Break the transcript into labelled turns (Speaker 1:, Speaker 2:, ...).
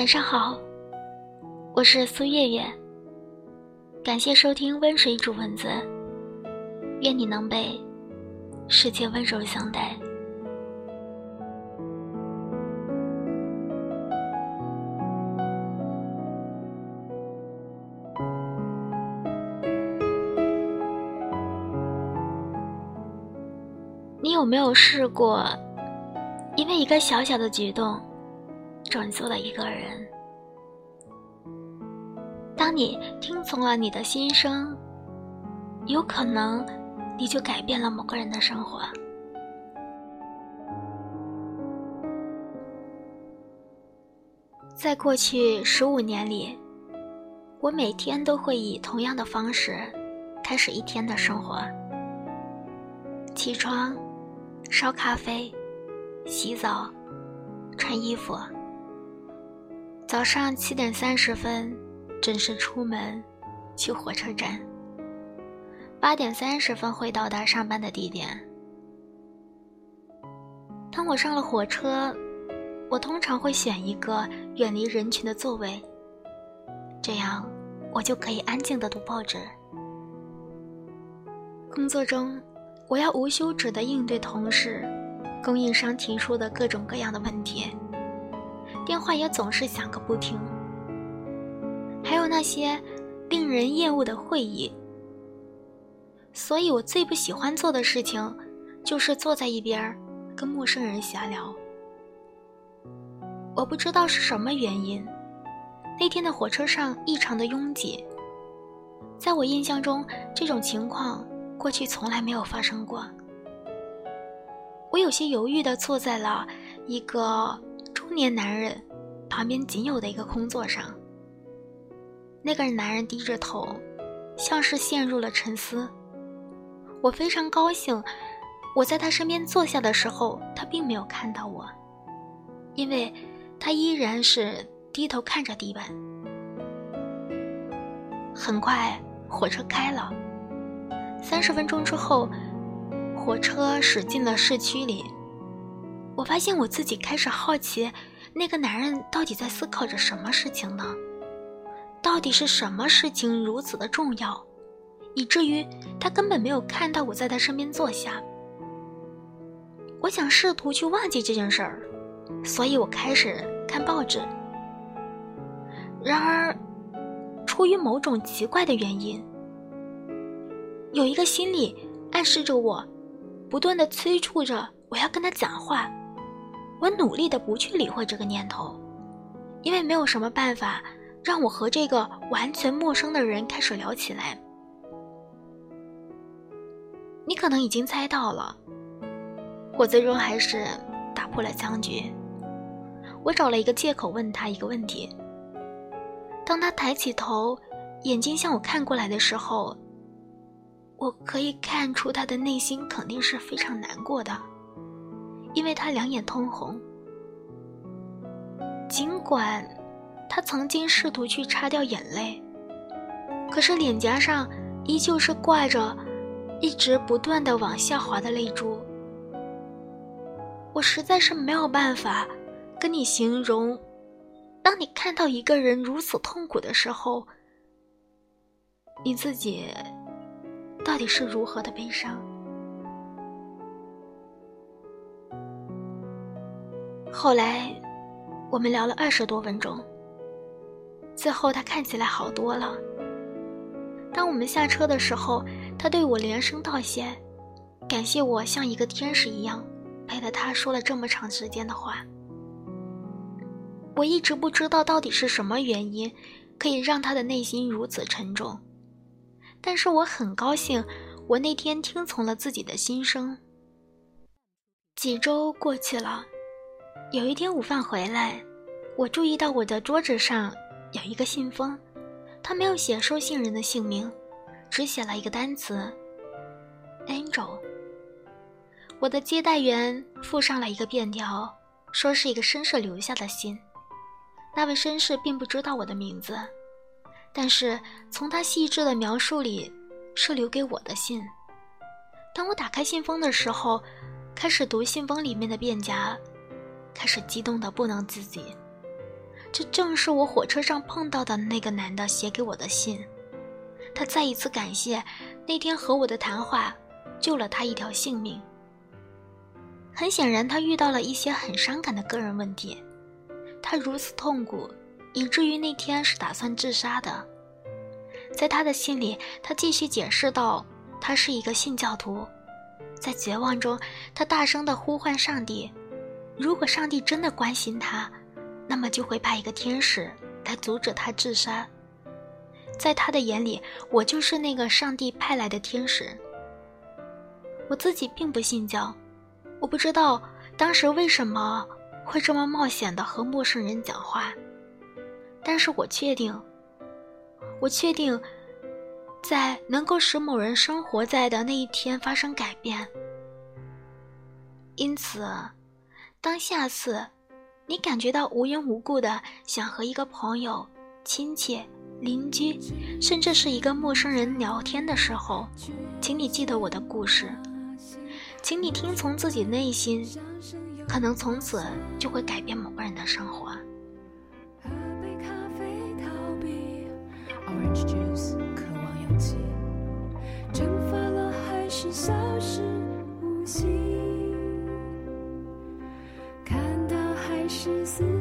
Speaker 1: 晚上好，我是苏月月。感谢收听温水煮蚊子，愿你能被世界温柔相待。你有没有试过，因为一个小小的举动，拯救了一个人？当你听从了你的心声，有可能你就改变了某个人的生活。在过去十五年里，我每天都会以同样的方式开始一天的生活：起床。烧咖啡，洗澡，穿衣服。早上七点三十分准时出门，去火车站。八点三十分会到达上班的地点。当我上了火车，我通常会选一个远离人群的座位，这样我就可以安静的读报纸。工作中。我要无休止的应对同事、供应商提出的各种各样的问题，电话也总是响个不停。还有那些令人厌恶的会议，所以我最不喜欢做的事情，就是坐在一边跟陌生人瞎聊。我不知道是什么原因，那天的火车上异常的拥挤，在我印象中，这种情况。过去从来没有发生过。我有些犹豫地坐在了一个中年男人旁边仅有的一个空座上。那个男人低着头，像是陷入了沉思。我非常高兴，我在他身边坐下的时候，他并没有看到我，因为他依然是低头看着地板。很快，火车开了。三十分钟之后，火车驶进了市区里。我发现我自己开始好奇，那个男人到底在思考着什么事情呢？到底是什么事情如此的重要，以至于他根本没有看到我在他身边坐下？我想试图去忘记这件事儿，所以我开始看报纸。然而，出于某种奇怪的原因。有一个心理暗示着我，不断的催促着我要跟他讲话。我努力的不去理会这个念头，因为没有什么办法让我和这个完全陌生的人开始聊起来。你可能已经猜到了，我最终还是打破了僵局。我找了一个借口问他一个问题。当他抬起头，眼睛向我看过来的时候。我可以看出他的内心肯定是非常难过的，因为他两眼通红。尽管他曾经试图去擦掉眼泪，可是脸颊上依旧是挂着一直不断的往下滑的泪珠。我实在是没有办法跟你形容，当你看到一个人如此痛苦的时候，你自己。到底是如何的悲伤？后来，我们聊了二十多分钟。最后，他看起来好多了。当我们下车的时候，他对我连声道谢，感谢我像一个天使一样陪着他说了这么长时间的话。我一直不知道到底是什么原因，可以让他的内心如此沉重。但是我很高兴，我那天听从了自己的心声。几周过去了，有一天午饭回来，我注意到我的桌子上有一个信封，他没有写收信人的姓名，只写了一个单词 “Angel”。我的接待员附上了一个便条，说是一个绅士留下的信。那位绅士并不知道我的名字。但是从他细致的描述里，是留给我的信。当我打开信封的时候，开始读信封里面的便夹，开始激动的不能自己。这正是我火车上碰到的那个男的写给我的信。他再一次感谢那天和我的谈话，救了他一条性命。很显然，他遇到了一些很伤感的个人问题，他如此痛苦，以至于那天是打算自杀的。在他的信里，他继续解释道：“他是一个信教徒，在绝望中，他大声地呼唤上帝。如果上帝真的关心他，那么就会派一个天使来阻止他自杀。在他的眼里，我就是那个上帝派来的天使。我自己并不信教，我不知道当时为什么会这么冒险的和陌生人讲话，但是我确定。”我确定，在能够使某人生活在的那一天发生改变。因此，当下次你感觉到无缘无故的想和一个朋友、亲戚、邻居，甚至是一个陌生人聊天的时候，请你记得我的故事，请你听从自己内心，可能从此就会改变某个人的生活。渴望勇气，蒸发了还是消失无息？是似